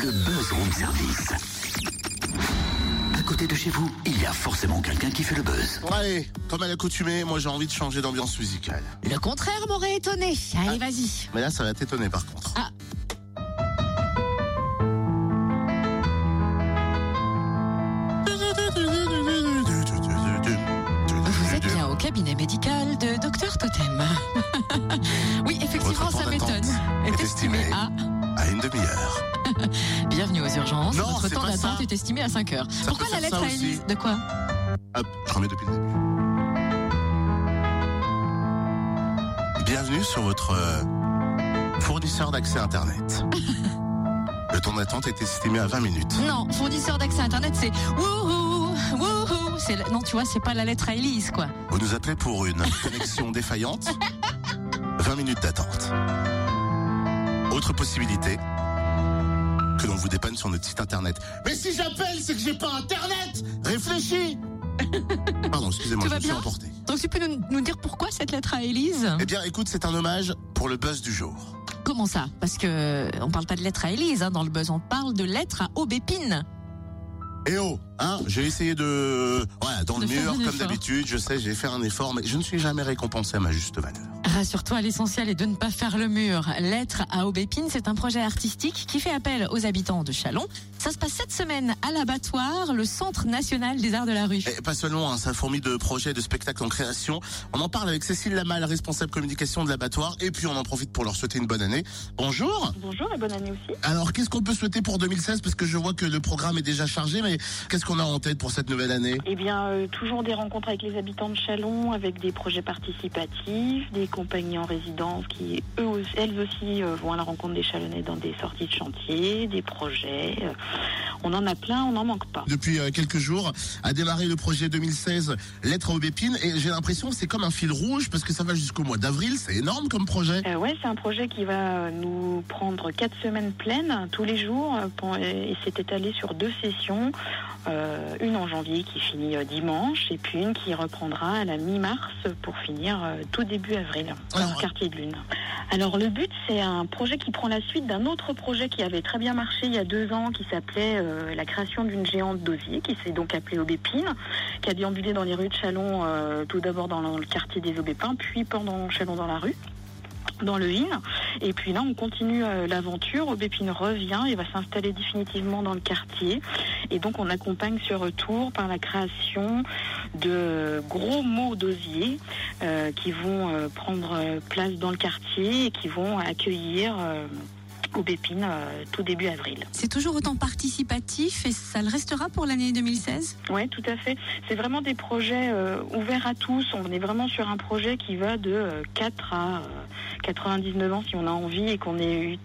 le buzz room service. À côté de chez vous, il y a forcément quelqu'un qui fait le buzz. Bon, allez, comme à l'accoutumée, moi j'ai envie de changer d'ambiance musicale. Le contraire m'aurait étonné. Allez, Ah. vas-y. Mais là, ça va t'étonner par contre. Ah. Vous êtes bien au cabinet médical de Docteur Totem. Non, Votre temps d'attente est estimé à 5 heures. Ça Pourquoi la lettre à. Élise De quoi Hop, je remets depuis le début. Bienvenue sur votre euh, fournisseur d'accès Internet. Le temps d'attente est estimé à 20 minutes. Non, fournisseur d'accès Internet, c'est wouhou, wouhou. C'est la- Non, tu vois, c'est pas la lettre à Élise, quoi. Vous nous appelez pour une connexion défaillante 20 minutes d'attente. Autre possibilité que l'on vous dépanne sur notre site internet. Mais si j'appelle, c'est que j'ai pas internet Réfléchis Pardon, excusez-moi, je me suis emporté. Donc tu peux nous, nous dire pourquoi cette lettre à Élise? Eh bien, écoute, c'est un hommage pour le buzz du jour. Comment ça? Parce que on parle pas de lettre à Élise hein, dans le buzz, on parle de lettre à Aubépine. Eh oh, hein, j'ai essayé de... Voilà, dans De le mur, comme d'habitude, je sais, j'ai fait un effort, mais je ne suis jamais récompensé à ma juste valeur. Rassure-toi, l'essentiel est de ne pas faire le mur. Lettre à Aubépine, c'est un projet artistique qui fait appel aux habitants de Chalon. Ça se passe cette semaine à l'abattoir, le Centre national des arts de la rue. Et pas seulement, hein, ça fourmille de projets, de spectacles en création. On en parle avec Cécile Lamal, responsable communication de l'abattoir, et puis on en profite pour leur souhaiter une bonne année. Bonjour Bonjour et bonne année aussi. Alors, qu'est-ce qu'on peut souhaiter pour 2016 Parce que je vois que le programme est déjà chargé, mais qu'est-ce qu'on a en tête pour cette nouvelle année? Eh bien, euh, toujours des rencontres avec les habitants de Chalon, avec des projets participatifs, des en résidence qui, eux, elles aussi, euh, vont à la rencontre des Chalonnais dans des sorties de chantier, des projets. On en a plein, on n'en manque pas. Depuis euh, quelques jours a démarré le projet 2016 Lettre aux Bépines, et j'ai l'impression que c'est comme un fil rouge, parce que ça va jusqu'au mois d'avril, c'est énorme comme projet. Euh, ouais, c'est un projet qui va nous prendre quatre semaines pleines tous les jours euh, et c'est étalé sur deux sessions, euh, une en janvier qui finit dimanche et puis une qui reprendra à la mi-mars pour finir tout début avril au quartier de lune. Alors le but c'est un projet qui prend la suite d'un autre projet qui avait très bien marché il y a deux ans qui s'appelait euh, la création d'une géante d'osier qui s'est donc appelée Aubépine qui a déambulé dans les rues de Chalon euh, tout d'abord dans le quartier des Aubépins puis pendant Chalon dans la rue dans le Hin. Et puis là, on continue euh, l'aventure. Aubépine revient et va s'installer définitivement dans le quartier. Et donc, on accompagne ce retour par la création de gros mots d'osier euh, qui vont euh, prendre place dans le quartier et qui vont accueillir Aubépine euh, tout début avril. C'est toujours autant participatif et ça le restera pour l'année 2016 Oui, tout à fait. C'est vraiment des projets euh, ouverts à tous. On est vraiment sur un projet qui va de euh, 4 à euh, 99 ans si on a envie et qu'on est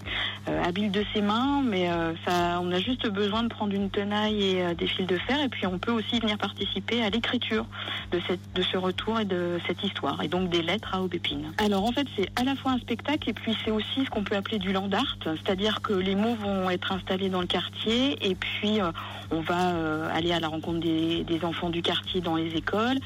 euh, habile de ses mains. Mais euh, ça, on a juste besoin de prendre une tenaille et euh, des fils de fer. Et puis on peut aussi venir participer à l'écriture de, cette, de ce retour et de cette histoire. Et donc des lettres à Aubépine. Alors en fait, c'est à la fois un spectacle et puis c'est aussi ce qu'on peut appeler du land art. C'est-à-dire que les mots vont être installés dans le quartier et puis euh, on va euh, aller à la rencontre des, enfants du quartier dans les écoles.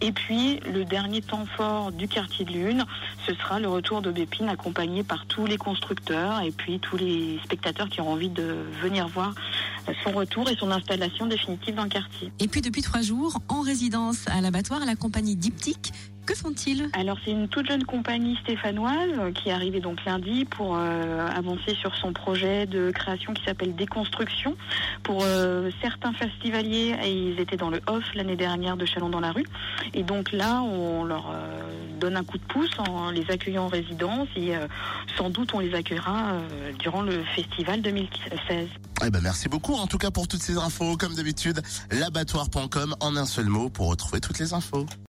Et puis, le dernier temps fort du quartier de Lune, ce sera le retour de Bépine accompagné par tous les constructeurs et puis tous les spectateurs qui ont envie de venir voir euh, son retour et son installation définitive dans le quartier. Et puis depuis trois jours, en résidence à l'abattoir, la compagnie Diptyque, que font-ils? Alors c'est une toute jeune compagnie stéphanoise euh, qui est arrivée donc lundi pour euh, avancer sur son projet de création qui s'appelle Déconstruction. Pour euh, certains festivaliers, et ils étaient dans le off l'année dernière de Chalon dans la rue. Et donc là, on leur euh, donne un coup de pouce en les accueillant en résidence et euh, sans doute on les accueillera euh, durant le festival 2016. Eh ben merci en tout cas pour toutes ces infos, comme d'habitude, l'abattoir.com en un seul mot pour retrouver toutes les infos.